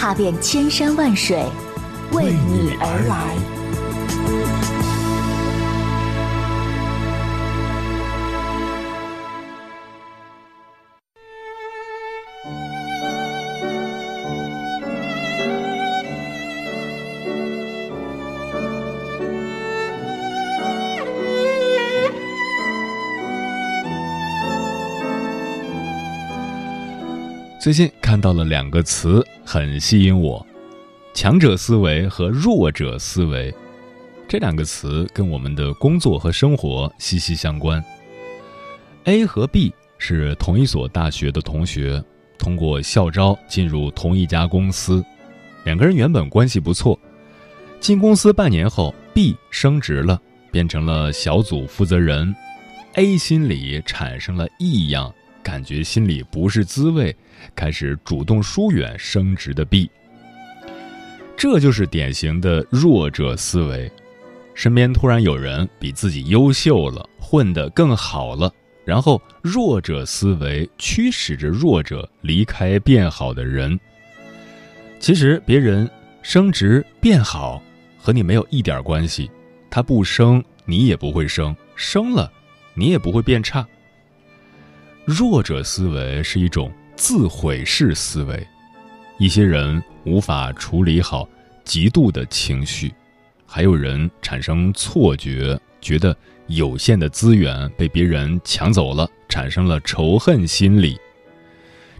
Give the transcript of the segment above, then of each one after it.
踏遍千山万水，为你而来。最近看到了两个词，很吸引我：强者思维和弱者思维。这两个词跟我们的工作和生活息息相关。A 和 B 是同一所大学的同学，通过校招进入同一家公司。两个人原本关系不错，进公司半年后，B 升职了，变成了小组负责人。A 心里产生了异样，感觉心里不是滋味。开始主动疏远升职的 B，这就是典型的弱者思维。身边突然有人比自己优秀了，混得更好了，然后弱者思维驱使着弱者离开变好的人。其实别人升职变好和你没有一点关系，他不升你也不会升，升了你也不会变差。弱者思维是一种。自毁式思维，一些人无法处理好极度的情绪，还有人产生错觉，觉得有限的资源被别人抢走了，产生了仇恨心理。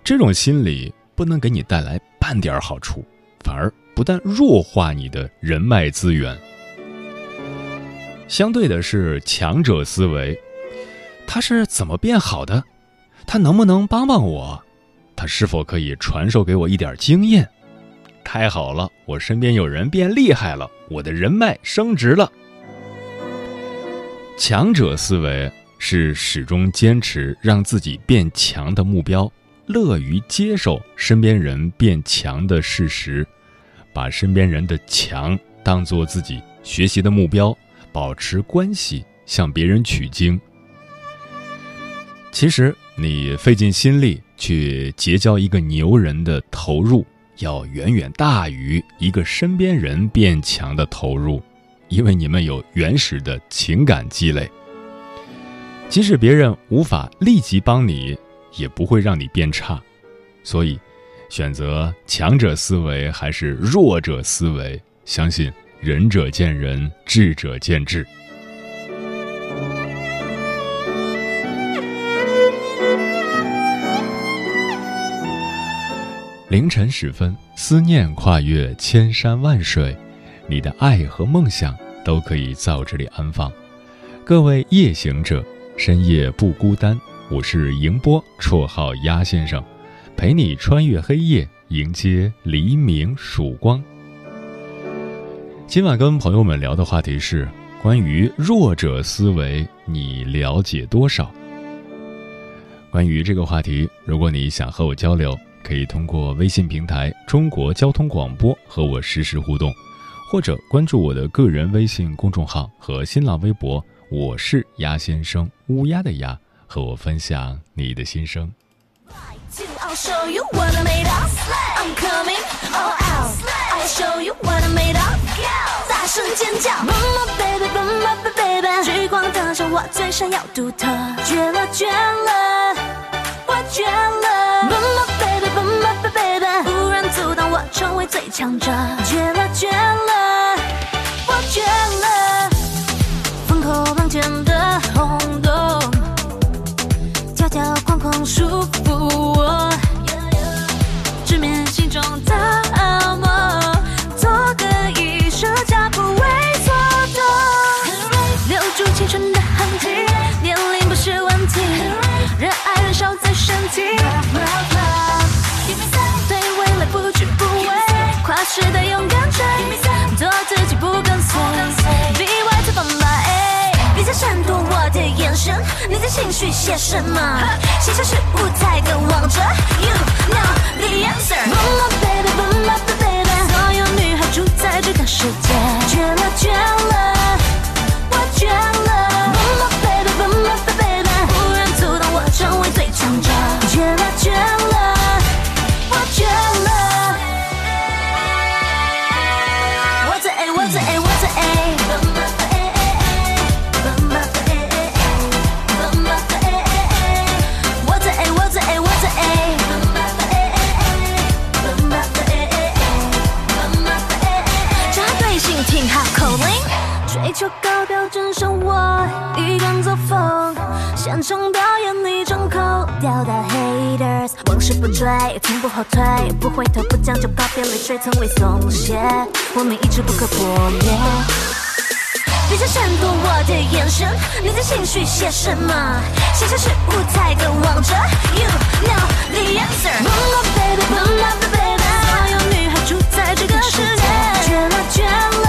这种心理不能给你带来半点好处，反而不但弱化你的人脉资源。相对的是强者思维，他是怎么变好的？他能不能帮帮我？他是否可以传授给我一点经验？太好了，我身边有人变厉害了，我的人脉升值了。强者思维是始终坚持让自己变强的目标，乐于接受身边人变强的事实，把身边人的强当做自己学习的目标，保持关系，向别人取经。其实你费尽心力。去结交一个牛人的投入，要远远大于一个身边人变强的投入，因为你们有原始的情感积累。即使别人无法立即帮你，也不会让你变差。所以，选择强者思维还是弱者思维，相信仁者见仁，智者见智。凌晨时分，思念跨越千山万水，你的爱和梦想都可以在我这里安放。各位夜行者，深夜不孤单。我是迎波，绰号鸭先生，陪你穿越黑夜，迎接黎明曙光。今晚跟朋友们聊的话题是关于弱者思维，你了解多少？关于这个话题，如果你想和我交流。可以通过微信平台“中国交通广播”和我实时互动，或者关注我的个人微信公众号和新浪微博“我是鸭先生”（乌鸦的鸭），和我分享你的心声。聚光灯下我最闪耀独特，绝了绝了，我绝了。成为最强者，绝了绝了，神，你在情绪写什么？写下是舞台跟王者，You know the answer。Boom up baby, boom up baby，所有女孩住在这个世界，绝了绝了，我绝了。追，从不后退，不回头，不将就告别泪水从未松懈，我们一直不可破灭。别再闪躲我的眼神，你在心绪写什么？写下是舞台的王者，You know the answer。Boom up baby, boom up baby，所有女孩住在这个世界，绝了绝了，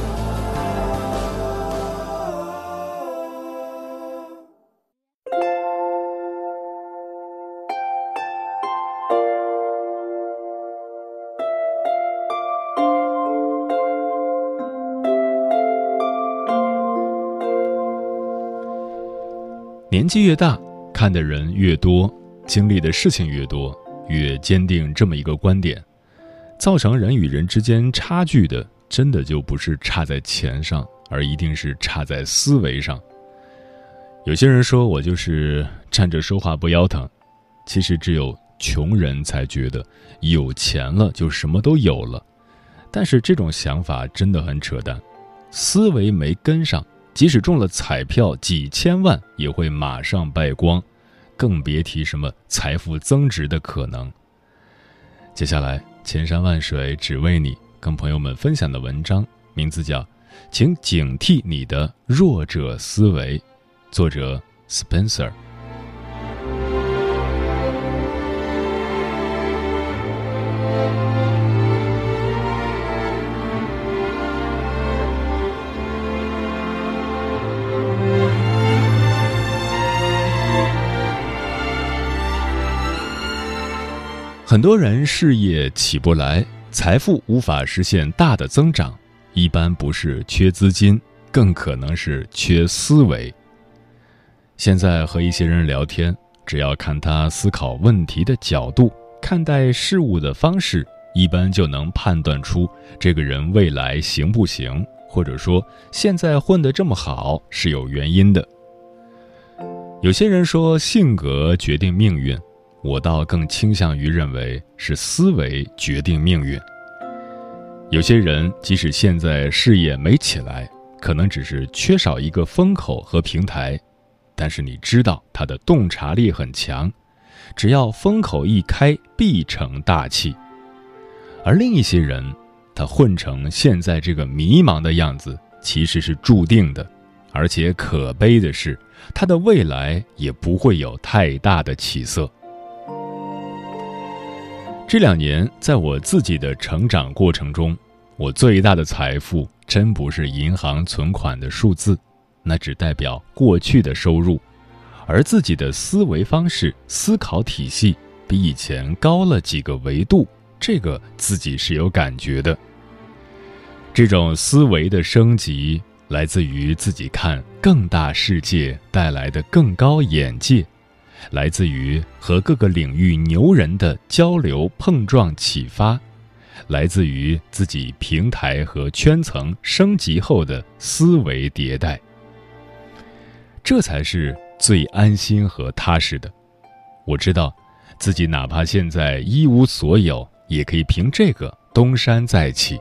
年纪越大，看的人越多，经历的事情越多，越坚定这么一个观点：造成人与人之间差距的，真的就不是差在钱上，而一定是差在思维上。有些人说我就是站着说话不腰疼，其实只有穷人才觉得有钱了就什么都有了，但是这种想法真的很扯淡，思维没跟上。即使中了彩票几千万，也会马上败光，更别提什么财富增值的可能。接下来，千山万水只为你，跟朋友们分享的文章名字叫《请警惕你的弱者思维》，作者 Spencer。很多人事业起不来，财富无法实现大的增长，一般不是缺资金，更可能是缺思维。现在和一些人聊天，只要看他思考问题的角度、看待事物的方式，一般就能判断出这个人未来行不行，或者说现在混得这么好是有原因的。有些人说性格决定命运。我倒更倾向于认为是思维决定命运。有些人即使现在事业没起来，可能只是缺少一个风口和平台，但是你知道他的洞察力很强，只要风口一开，必成大器。而另一些人，他混成现在这个迷茫的样子，其实是注定的，而且可悲的是，他的未来也不会有太大的起色。这两年，在我自己的成长过程中，我最大的财富真不是银行存款的数字，那只代表过去的收入，而自己的思维方式、思考体系比以前高了几个维度，这个自己是有感觉的。这种思维的升级，来自于自己看更大世界带来的更高眼界，来自于和各个领域牛人的交流碰撞启发，来自于自己平台和圈层升级后的思维迭代。这才是最安心和踏实的。我知道，自己哪怕现在一无所有，也可以凭这个东山再起。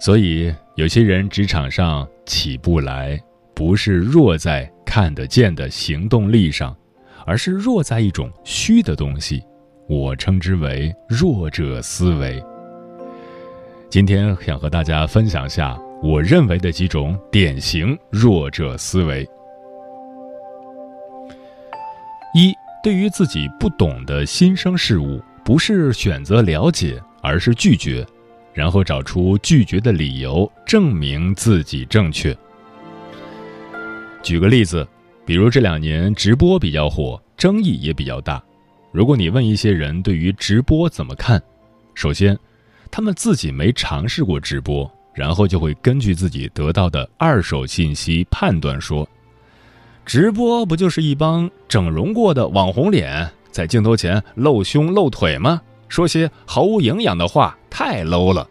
所以，有些人职场上起不来，不是弱在看得见的行动力上，而是弱在一种虚的东西，我称之为弱者思维。今天想和大家分享下我认为的几种典型弱者思维：一，对于自己不懂的新生事物，不是选择了解，而是拒绝。然后找出拒绝的理由，证明自己正确。举个例子，比如这两年直播比较火，争议也比较大。如果你问一些人对于直播怎么看，首先，他们自己没尝试过直播，然后就会根据自己得到的二手信息判断说，直播不就是一帮整容过的网红脸在镜头前露胸露腿吗？说些毫无营养的话，太 low 了。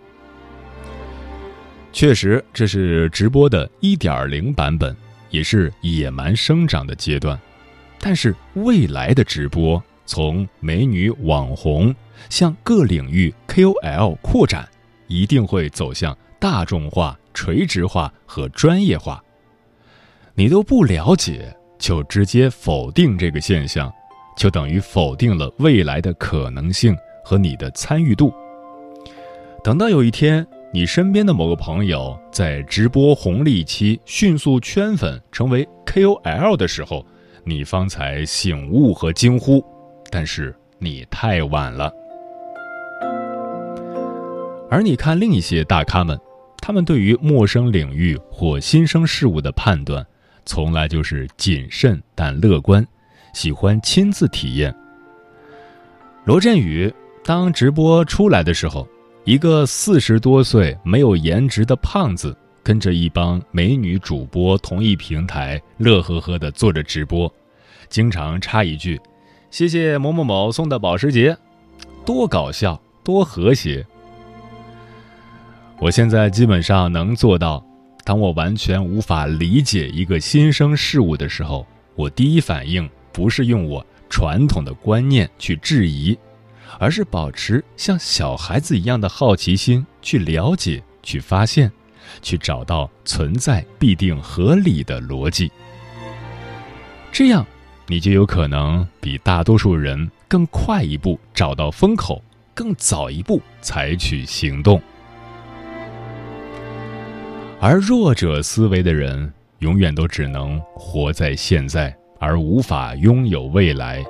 确实，这是直播的一点零版本，也是野蛮生长的阶段。但是，未来的直播从美女网红向各领域 KOL 扩展，一定会走向大众化、垂直化和专业化。你都不了解，就直接否定这个现象，就等于否定了未来的可能性。和你的参与度。等到有一天，你身边的某个朋友在直播红利期迅速圈粉，成为 KOL 的时候，你方才醒悟和惊呼。但是你太晚了。而你看另一些大咖们，他们对于陌生领域或新生事物的判断，从来就是谨慎但乐观，喜欢亲自体验。罗振宇。当直播出来的时候，一个四十多岁没有颜值的胖子，跟着一帮美女主播同一平台，乐呵呵的做着直播，经常插一句：“谢谢某某某送的保时捷”，多搞笑，多和谐。我现在基本上能做到，当我完全无法理解一个新生事物的时候，我第一反应不是用我传统的观念去质疑。而是保持像小孩子一样的好奇心，去了解、去发现、去找到存在必定合理的逻辑。这样，你就有可能比大多数人更快一步找到风口，更早一步采取行动。而弱者思维的人，永远都只能活在现在，而无法拥有未来。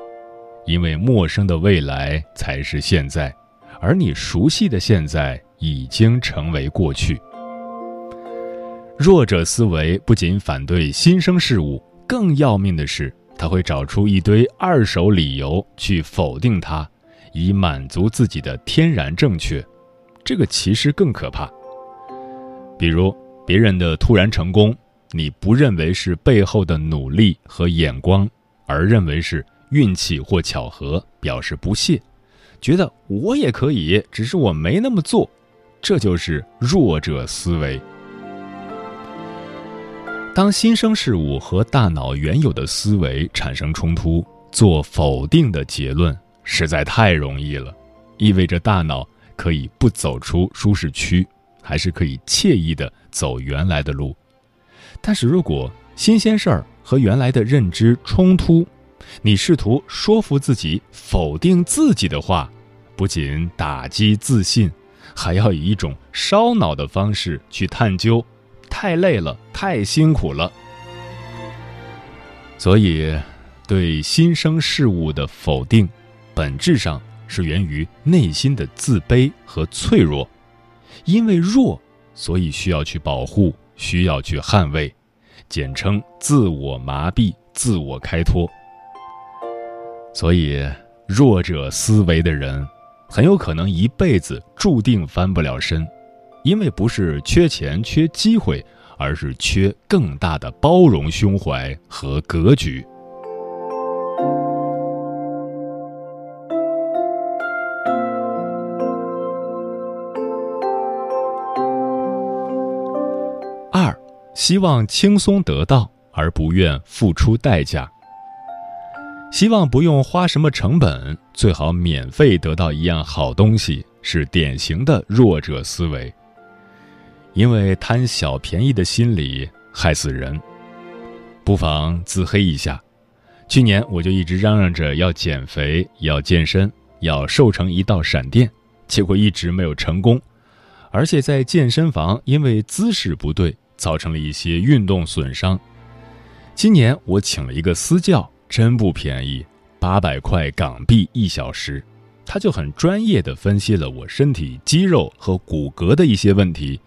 因为陌生的未来才是现在，而你熟悉的现在已经成为过去。弱者思维不仅反对新生事物，更要命的是，他会找出一堆二手理由去否定它，以满足自己的天然正确。这个其实更可怕。比如别人的突然成功，你不认为是背后的努力和眼光，而认为是。运气或巧合，表示不屑，觉得我也可以，只是我没那么做，这就是弱者思维。当新生事物和大脑原有的思维产生冲突，做否定的结论实在太容易了，意味着大脑可以不走出舒适区，还是可以惬意的走原来的路。但是如果新鲜事儿和原来的认知冲突，你试图说服自己否定自己的话，不仅打击自信，还要以一种烧脑的方式去探究，太累了，太辛苦了。所以，对新生事物的否定，本质上是源于内心的自卑和脆弱。因为弱，所以需要去保护，需要去捍卫，简称自我麻痹、自我开脱。所以，弱者思维的人，很有可能一辈子注定翻不了身，因为不是缺钱、缺机会，而是缺更大的包容胸怀和格局。希望轻松得到，而不愿付出代价。希望不用花什么成本，最好免费得到一样好东西，是典型的弱者思维。因为贪小便宜的心理害死人。不妨自黑一下。去年我就一直嚷嚷着要减肥、要健身、要瘦成一道闪电，结果一直没有成功，而且在健身房因为姿势不对。造成了一些运动损伤。今年我请了一个私教，真不便宜，八百块港币一小时。他就很专业的分析了我身体肌肉和骨骼的一些问题，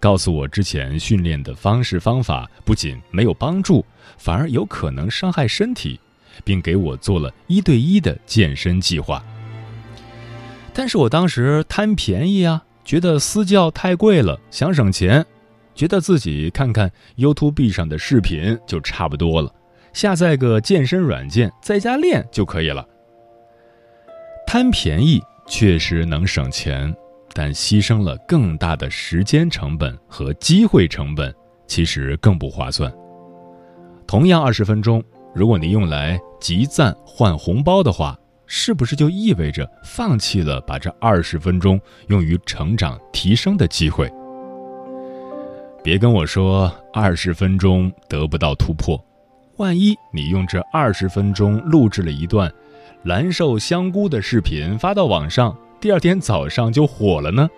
告诉我之前训练的方式方法不仅没有帮助，反而有可能伤害身体，并给我做了一对一的健身计划。但是我当时贪便宜啊，觉得私教太贵了，想省钱。觉得自己看看 YouTube 上的视频就差不多了，下载个健身软件在家练就可以了。贪便宜确实能省钱，但牺牲了更大的时间成本和机会成本，其实更不划算。同样二十分钟，如果你用来集赞换红包的话，是不是就意味着放弃了把这二十分钟用于成长提升的机会？别跟我说二十分钟得不到突破，万一你用这二十分钟录制了一段蓝瘦香菇的视频发到网上，第二天早上就火了呢？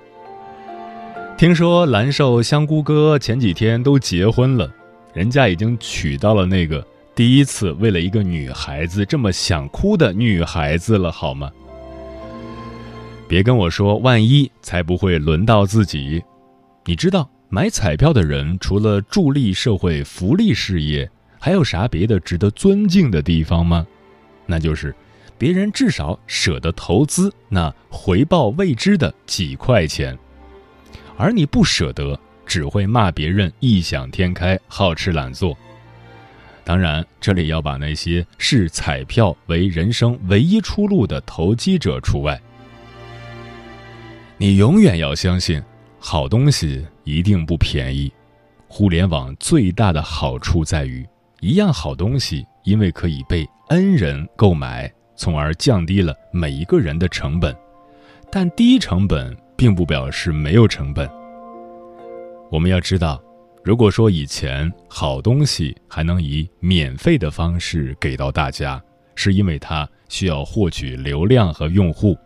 听说蓝瘦香菇哥前几天都结婚了，人家已经娶到了那个第一次为了一个女孩子这么想哭的女孩子了，好吗？别跟我说万一才不会轮到自己，你知道？买彩票的人除了助力社会福利事业，还有啥别的值得尊敬的地方吗？那就是，别人至少舍得投资那回报未知的几块钱，而你不舍得，只会骂别人异想天开、好吃懒做。当然，这里要把那些视彩票为人生唯一出路的投机者除外。你永远要相信。好东西一定不便宜。互联网最大的好处在于，一样好东西因为可以被 N 人购买，从而降低了每一个人的成本。但低成本并不表示没有成本。我们要知道，如果说以前好东西还能以免费的方式给到大家，是因为它需要获取流量和用户，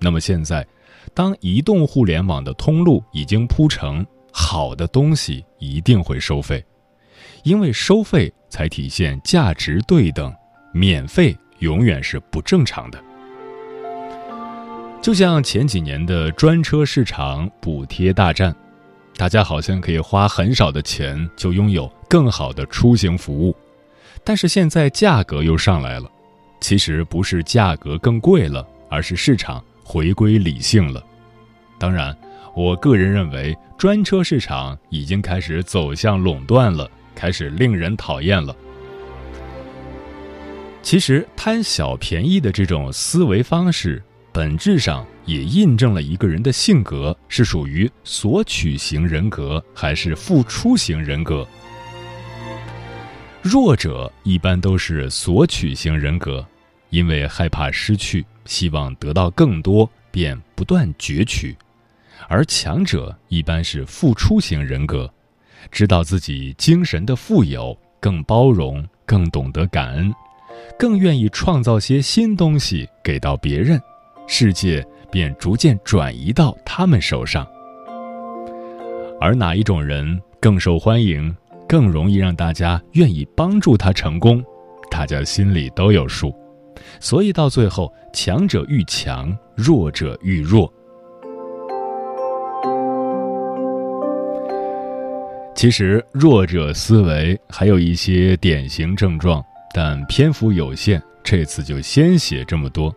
那么现在。当移动互联网的通路已经铺成，好的东西一定会收费，因为收费才体现价值对等，免费永远是不正常的。就像前几年的专车市场补贴大战，大家好像可以花很少的钱就拥有更好的出行服务，但是现在价格又上来了，其实不是价格更贵了，而是市场。回归理性了，当然，我个人认为专车市场已经开始走向垄断了，开始令人讨厌了。其实贪小便宜的这种思维方式，本质上也印证了一个人的性格是属于索取型人格还是付出型人格。弱者一般都是索取型人格，因为害怕失去。希望得到更多，便不断攫取；而强者一般是付出型人格，知道自己精神的富有，更包容，更懂得感恩，更愿意创造些新东西给到别人，世界便逐渐转移到他们手上。而哪一种人更受欢迎，更容易让大家愿意帮助他成功，大家心里都有数。所以到最后，强者愈强，弱者愈弱。其实，弱者思维还有一些典型症状，但篇幅有限，这次就先写这么多。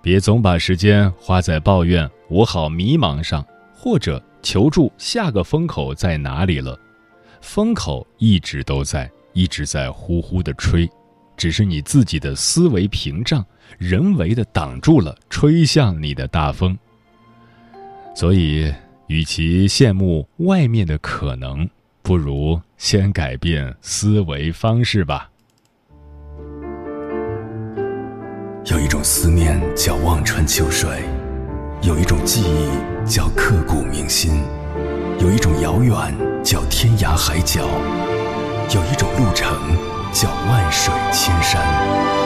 别总把时间花在抱怨“我好迷茫”上，或者求助下个风口在哪里了。风口一直都在，一直在呼呼的吹，只是你自己的思维屏障人为的挡住了吹向你的大风。所以，与其羡慕外面的可能，不如先改变思维方式吧。有一种思念叫望穿秋水，有一种记忆叫刻骨铭心，有一种遥远叫天涯海角，有一种路程叫万水千山。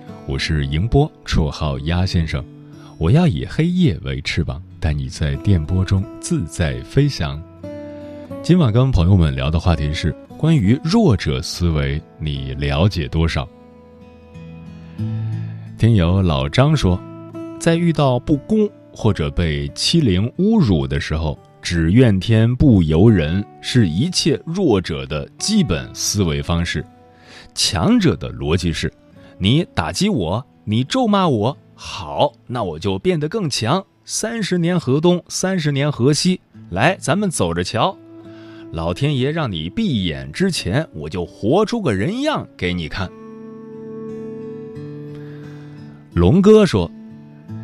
我是迎波，绰号鸭先生，我要以黑夜为翅膀，带你在电波中自在飞翔。今晚跟朋友们聊的话题是关于弱者思维，你了解多少？听友老张说，在遇到不公或者被欺凌侮辱的时候。只怨天不由人是一切弱者的基本思维方式，强者的逻辑是：你打击我，你咒骂我，好，那我就变得更强。三十年河东，三十年河西，来，咱们走着瞧。老天爷让你闭眼之前，我就活出个人样给你看。龙哥说。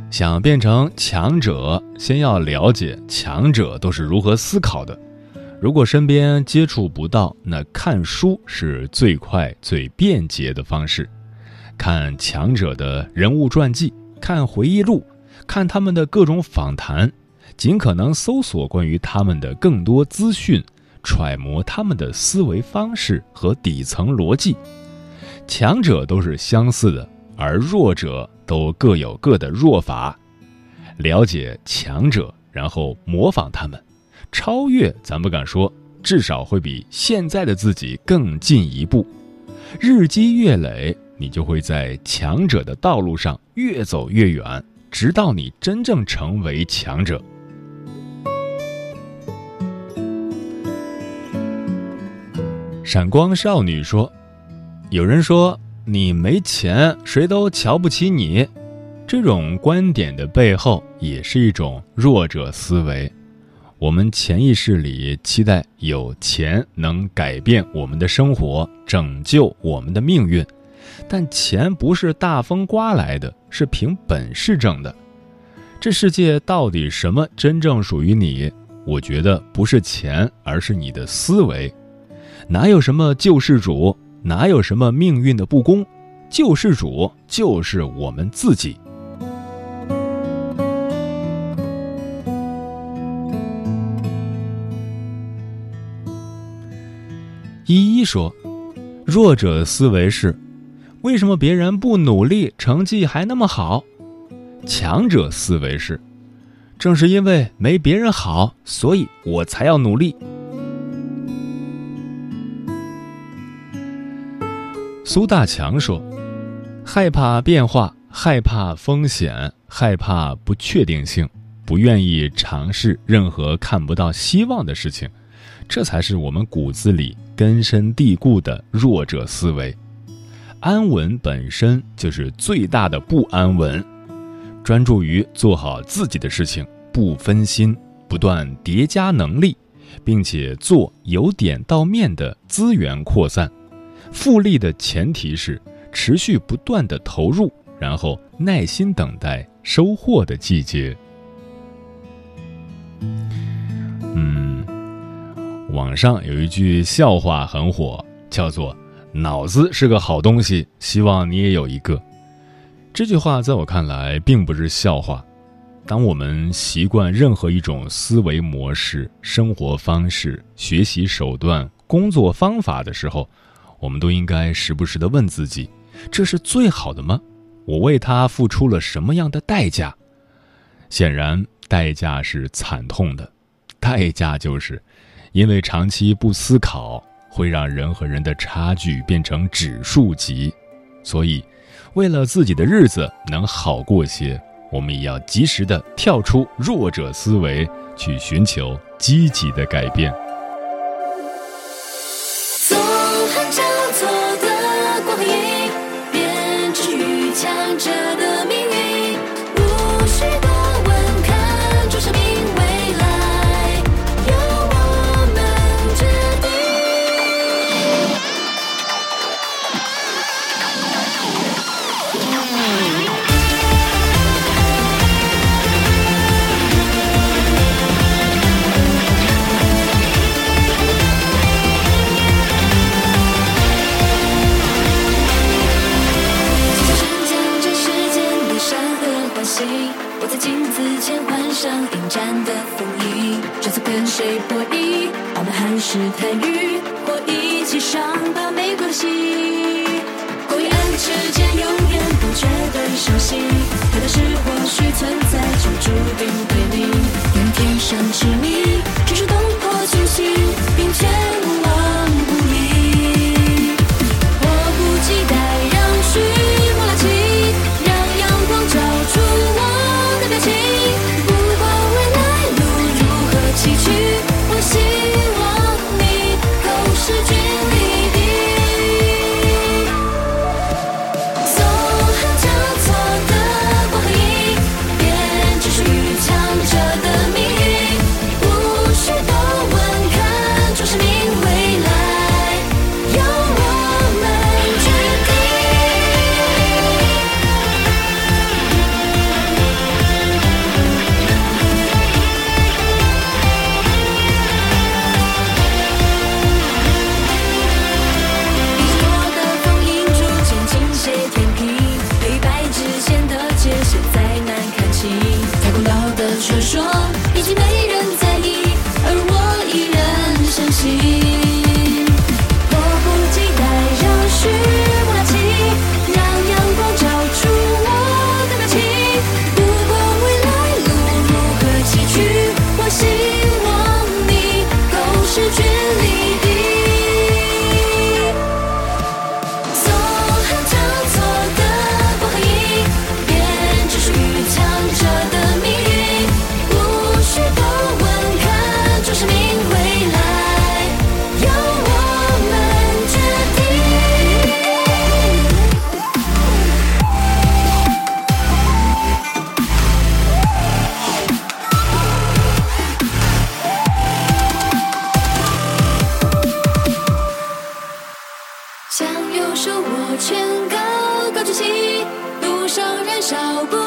想变成强者，先要了解强者都是如何思考的。如果身边接触不到，那看书是最快最便捷的方式。看强者的人物传记，看回忆录，看他们的各种访谈，尽可能搜索关于他们的更多资讯，揣摩他们的思维方式和底层逻辑。强者都是相似的，而弱者。都各有各的弱法，了解强者，然后模仿他们，超越咱不敢说，至少会比现在的自己更进一步。日积月累，你就会在强者的道路上越走越远，直到你真正成为强者。闪光少女说：“有人说。”你没钱，谁都瞧不起你，这种观点的背后也是一种弱者思维。我们潜意识里期待有钱能改变我们的生活，拯救我们的命运，但钱不是大风刮来的，是凭本事挣的。这世界到底什么真正属于你？我觉得不是钱，而是你的思维。哪有什么救世主？哪有什么命运的不公？救世主就是我们自己。依依说：“弱者思维是，为什么别人不努力，成绩还那么好？强者思维是，正是因为没别人好，所以我才要努力。”苏大强说：“害怕变化，害怕风险，害怕不确定性，不愿意尝试任何看不到希望的事情，这才是我们骨子里根深蒂固的弱者思维。安稳本身就是最大的不安稳。专注于做好自己的事情，不分心，不断叠加能力，并且做由点到面的资源扩散。”复利的前提是持续不断的投入，然后耐心等待收获的季节。嗯，网上有一句笑话很火，叫做“脑子是个好东西，希望你也有一个”。这句话在我看来并不是笑话。当我们习惯任何一种思维模式、生活方式、学习手段、工作方法的时候，我们都应该时不时的问自己：这是最好的吗？我为它付出了什么样的代价？显然，代价是惨痛的。代价就是，因为长期不思考，会让人和人的差距变成指数级。所以，为了自己的日子能好过些。我们也要及时的跳出弱者思维，去寻求积极的改变。找不